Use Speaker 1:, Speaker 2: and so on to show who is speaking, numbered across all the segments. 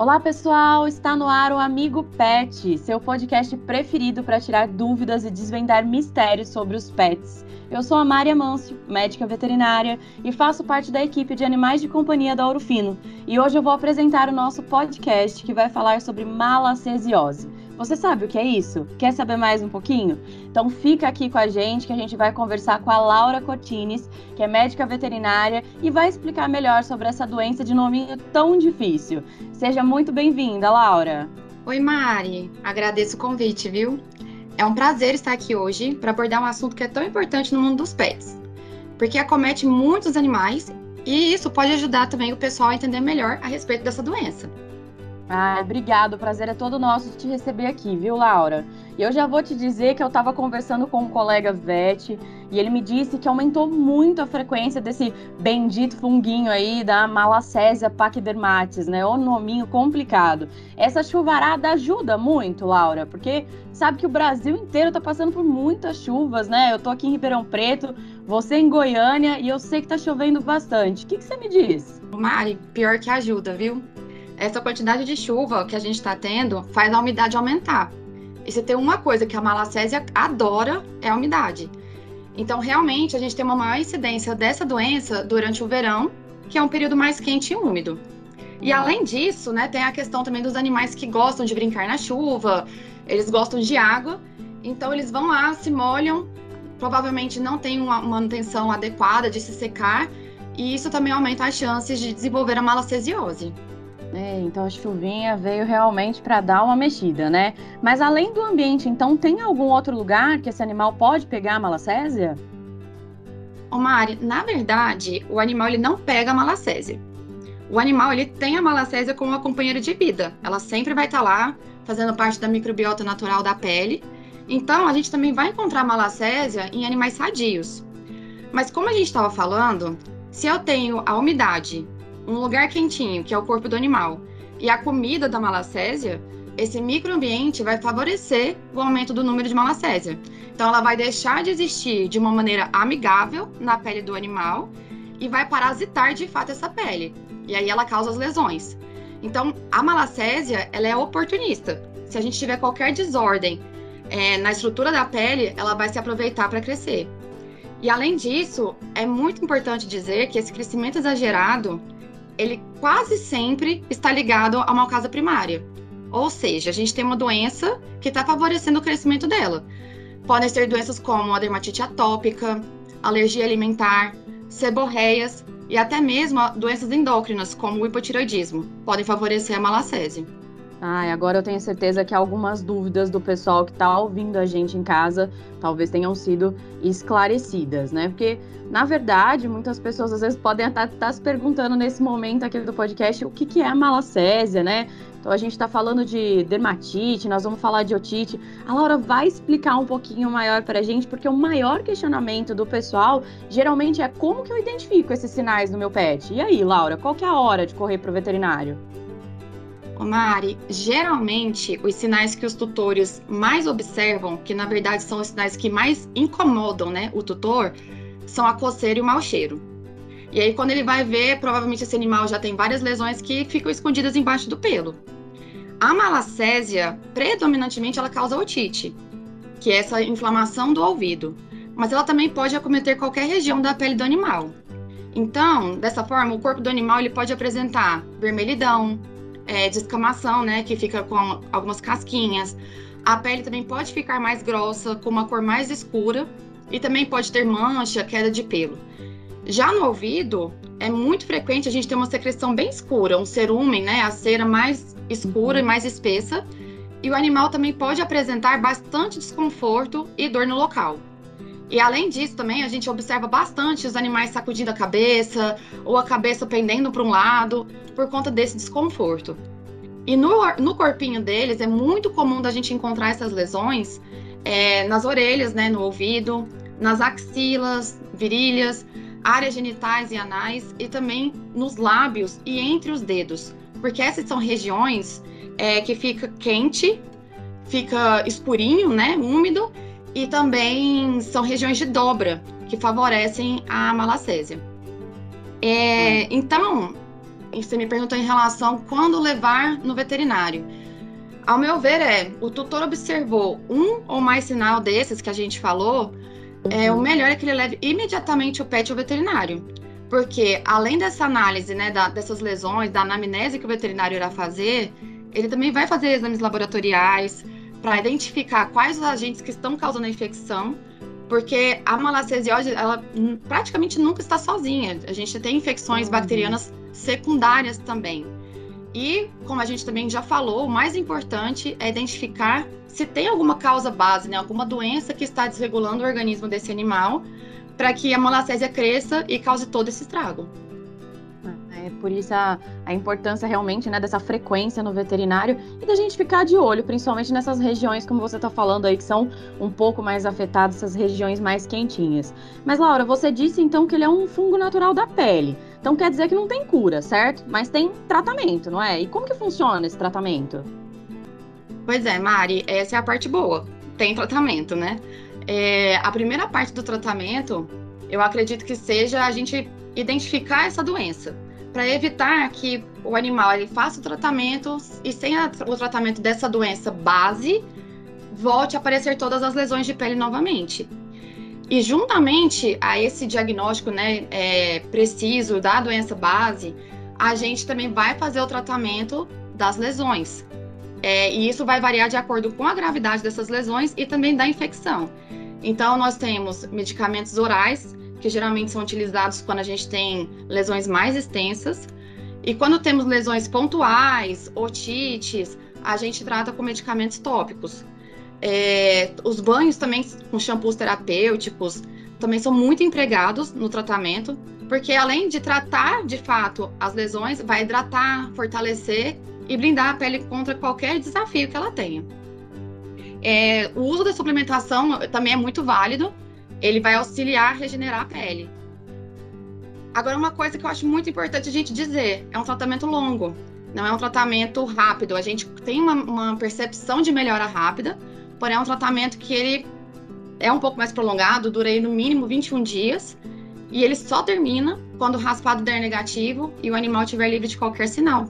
Speaker 1: Olá, pessoal! Está no ar o Amigo Pet, seu podcast preferido para tirar dúvidas e desvendar mistérios sobre os pets. Eu sou a Mária Mâncio, médica veterinária, e faço parte da equipe de animais de companhia da Ouro Fino. E hoje eu vou apresentar o nosso podcast que vai falar sobre malacesiose. Você sabe o que é isso? Quer saber mais um pouquinho? Então fica aqui com a gente que a gente vai conversar com a Laura Cotines, que é médica veterinária e vai explicar melhor sobre essa doença de nominho tão difícil. Seja muito bem-vinda, Laura.
Speaker 2: Oi, Mari. Agradeço o convite, viu? É um prazer estar aqui hoje para abordar um assunto que é tão importante no mundo dos pets, porque acomete muitos animais e isso pode ajudar também o pessoal a entender melhor a respeito dessa doença.
Speaker 1: Ah, obrigado. O prazer é todo nosso de te receber aqui, viu, Laura? E eu já vou te dizer que eu estava conversando com um colega vet e ele me disse que aumentou muito a frequência desse bendito funguinho aí da Malacésia pachydermatis, né? O nominho complicado. Essa chuvarada ajuda muito, Laura, porque sabe que o Brasil inteiro tá passando por muitas chuvas, né? Eu tô aqui em Ribeirão Preto, você em Goiânia e eu sei que tá chovendo bastante. O que, que você me diz?
Speaker 2: Mari, pior que ajuda, viu? Essa quantidade de chuva que a gente está tendo faz a umidade aumentar. E se tem uma coisa que a malacésia adora, é a umidade. Então, realmente, a gente tem uma maior incidência dessa doença durante o verão, que é um período mais quente e úmido. E além disso, né, tem a questão também dos animais que gostam de brincar na chuva, eles gostam de água, então eles vão lá, se molham, provavelmente não tem uma manutenção adequada de se secar, e isso também aumenta as chances de desenvolver a malacesiose.
Speaker 1: É, então a chuvinha veio realmente para dar uma mexida, né? Mas além do ambiente, então tem algum outro lugar que esse animal pode pegar a malacésia?
Speaker 2: Ô Mari, na verdade, o animal ele não pega a malacésia. O animal ele tem a malacésia como uma companheira de vida. Ela sempre vai estar tá lá, fazendo parte da microbiota natural da pele. Então, a gente também vai encontrar malacésia em animais sadios. Mas como a gente estava falando, se eu tenho a umidade um lugar quentinho, que é o corpo do animal, e a comida da malacésia, esse microambiente vai favorecer o aumento do número de malacésia. Então, ela vai deixar de existir de uma maneira amigável na pele do animal e vai parasitar de fato essa pele. E aí ela causa as lesões. Então, a malacésia, ela é oportunista. Se a gente tiver qualquer desordem é, na estrutura da pele, ela vai se aproveitar para crescer. E além disso, é muito importante dizer que esse crescimento exagerado ele quase sempre está ligado a uma causa primária. Ou seja, a gente tem uma doença que está favorecendo o crescimento dela. Podem ser doenças como a dermatite atópica, alergia alimentar, seborreias e até mesmo doenças endócrinas, como o hipotiroidismo, podem favorecer a malacésia.
Speaker 1: Ah, agora eu tenho certeza que algumas dúvidas do pessoal que está ouvindo a gente em casa talvez tenham sido esclarecidas, né? Porque, na verdade, muitas pessoas às vezes podem estar tá se perguntando nesse momento aqui do podcast o que, que é a malacésia, né? Então a gente está falando de dermatite, nós vamos falar de otite. A Laura vai explicar um pouquinho maior para a gente, porque o maior questionamento do pessoal geralmente é como que eu identifico esses sinais no meu pet? E aí, Laura, qual que é a hora de correr para o veterinário?
Speaker 2: Mari, geralmente os sinais que os tutores mais observam, que na verdade são os sinais que mais incomodam né, o tutor, são a coceira e o mau cheiro. E aí, quando ele vai ver, provavelmente esse animal já tem várias lesões que ficam escondidas embaixo do pelo. A malacésia, predominantemente, ela causa otite, que é essa inflamação do ouvido. Mas ela também pode acometer qualquer região da pele do animal. Então, dessa forma, o corpo do animal ele pode apresentar vermelhidão, é, descamação, né, que fica com algumas casquinhas. A pele também pode ficar mais grossa, com uma cor mais escura, e também pode ter mancha, queda de pelo. Já no ouvido, é muito frequente a gente ter uma secreção bem escura, um cerumen, né, a cera mais escura uhum. e mais espessa, e o animal também pode apresentar bastante desconforto e dor no local. E além disso, também a gente observa bastante os animais sacudindo a cabeça ou a cabeça pendendo para um lado por conta desse desconforto. E no, no corpinho deles é muito comum da gente encontrar essas lesões é, nas orelhas, né, no ouvido, nas axilas, virilhas, áreas genitais e anais e também nos lábios e entre os dedos, porque essas são regiões é, que fica quente, fica escurinho, né, úmido e também são regiões de dobra que favorecem a malacésia. É, hum. Então, você me perguntou em relação quando levar no veterinário. Ao meu ver, é o tutor observou um ou mais sinal desses que a gente falou, é, o melhor é que ele leve imediatamente o pet ao veterinário. Porque, além dessa análise, né, da, dessas lesões, da anamnese que o veterinário irá fazer, ele também vai fazer exames laboratoriais para identificar quais os agentes que estão causando a infecção, porque a malacesiose, ela praticamente nunca está sozinha. A gente tem infecções uhum. bacterianas secundárias também. E, como a gente também já falou, o mais importante é identificar se tem alguma causa base, né, alguma doença que está desregulando o organismo desse animal, para que a malacésia cresça e cause todo esse estrago.
Speaker 1: É por isso a, a importância realmente né, dessa frequência no veterinário e da gente ficar de olho, principalmente nessas regiões, como você está falando aí, que são um pouco mais afetadas, essas regiões mais quentinhas. Mas, Laura, você disse então que ele é um fungo natural da pele. Então quer dizer que não tem cura, certo? Mas tem tratamento, não é? E como que funciona esse tratamento?
Speaker 2: Pois é, Mari, essa é a parte boa. Tem tratamento, né? É, a primeira parte do tratamento, eu acredito que seja a gente identificar essa doença, para evitar que o animal ele faça o tratamento e sem a, o tratamento dessa doença base, volte a aparecer todas as lesões de pele novamente. E juntamente a esse diagnóstico né, é, preciso da doença base, a gente também vai fazer o tratamento das lesões. É, e isso vai variar de acordo com a gravidade dessas lesões e também da infecção. Então, nós temos medicamentos orais, que geralmente são utilizados quando a gente tem lesões mais extensas. E quando temos lesões pontuais, otites, a gente trata com medicamentos tópicos. É, os banhos também com shampoos terapêuticos também são muito empregados no tratamento, porque além de tratar de fato as lesões, vai hidratar, fortalecer e blindar a pele contra qualquer desafio que ela tenha. É, o uso da suplementação também é muito válido, ele vai auxiliar a regenerar a pele. Agora, uma coisa que eu acho muito importante a gente dizer: é um tratamento longo, não é um tratamento rápido. A gente tem uma, uma percepção de melhora rápida, porém é um tratamento que ele é um pouco mais prolongado, dura aí no mínimo 21 dias, e ele só termina quando o raspado der negativo e o animal estiver livre de qualquer sinal.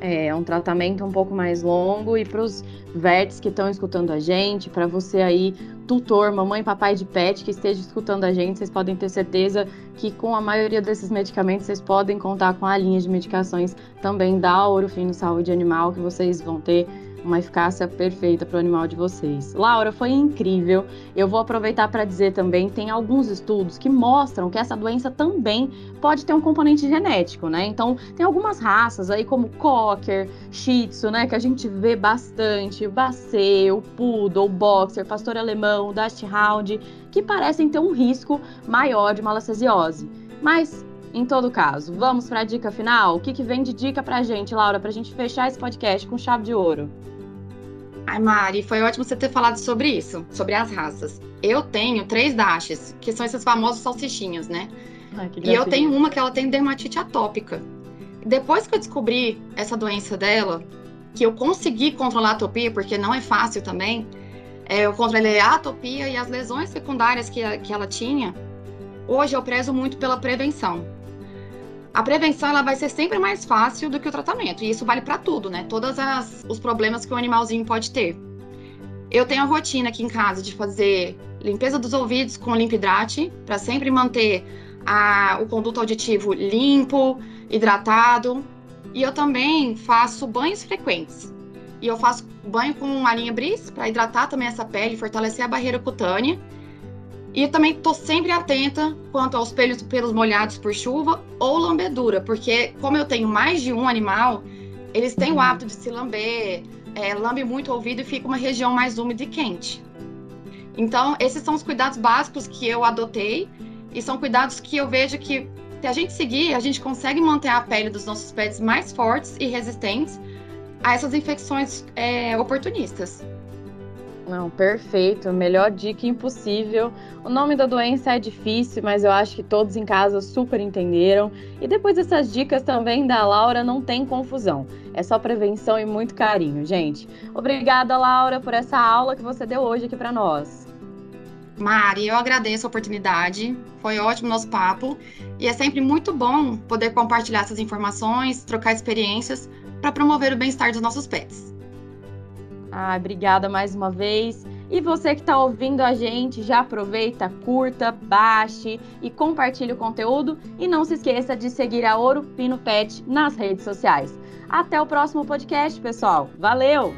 Speaker 1: É um tratamento um pouco mais longo e para os vertes que estão escutando a gente, para você aí, tutor, mamãe, papai de pet que esteja escutando a gente, vocês podem ter certeza que com a maioria desses medicamentos vocês podem contar com a linha de medicações também da Ouro Fino Saúde Animal que vocês vão ter uma eficácia perfeita para o animal de vocês. Laura, foi incrível. Eu vou aproveitar para dizer também, tem alguns estudos que mostram que essa doença também pode ter um componente genético, né? Então, tem algumas raças aí como Cocker, Shih Tzu, né, que a gente vê bastante, o Basset, o Poodle, o Boxer, Pastor Alemão, Dachshund, que parecem ter um risco maior de malacesiose. Mas em todo caso, vamos para a dica final? O que, que vem de dica para a gente, Laura, para a gente fechar esse podcast com chave de ouro?
Speaker 2: Ai, Mari, foi ótimo você ter falado sobre isso, sobre as raças. Eu tenho três dashes, que são esses famosos salsichinhos, né? Ai, e eu tenho uma que ela tem dermatite atópica. Depois que eu descobri essa doença dela, que eu consegui controlar a atopia, porque não é fácil também, é, eu controlei a atopia e as lesões secundárias que, que ela tinha. Hoje eu prezo muito pela prevenção a prevenção ela vai ser sempre mais fácil do que o tratamento. E isso vale para tudo, né? Todos os problemas que o animalzinho pode ter. Eu tenho a rotina aqui em casa de fazer limpeza dos ouvidos com limpidrate, para sempre manter a, o conduto auditivo limpo, hidratado. E eu também faço banhos frequentes. E eu faço banho com a linha Bris para hidratar também essa pele, fortalecer a barreira cutânea e também estou sempre atenta quanto aos pelos, pelos molhados por chuva ou lambedura, porque como eu tenho mais de um animal, eles têm o hábito de se lamber, é, lambe muito o ouvido e fica uma região mais úmida e quente. Então, esses são os cuidados básicos que eu adotei e são cuidados que eu vejo que se a gente seguir, a gente consegue manter a pele dos nossos pets mais fortes e resistentes a essas infecções é, oportunistas.
Speaker 1: Não, perfeito. Melhor dica impossível. O nome da doença é difícil, mas eu acho que todos em casa super entenderam. E depois dessas dicas também da Laura, não tem confusão. É só prevenção e muito carinho, gente. Obrigada, Laura, por essa aula que você deu hoje aqui para nós.
Speaker 2: Mari, eu agradeço a oportunidade. Foi ótimo nosso papo. E é sempre muito bom poder compartilhar essas informações, trocar experiências para promover o bem-estar dos nossos pets.
Speaker 1: Ah, obrigada mais uma vez. E você que está ouvindo a gente, já aproveita, curta, baixe e compartilhe o conteúdo. E não se esqueça de seguir a Ouro Pino Pet nas redes sociais. Até o próximo podcast, pessoal. Valeu!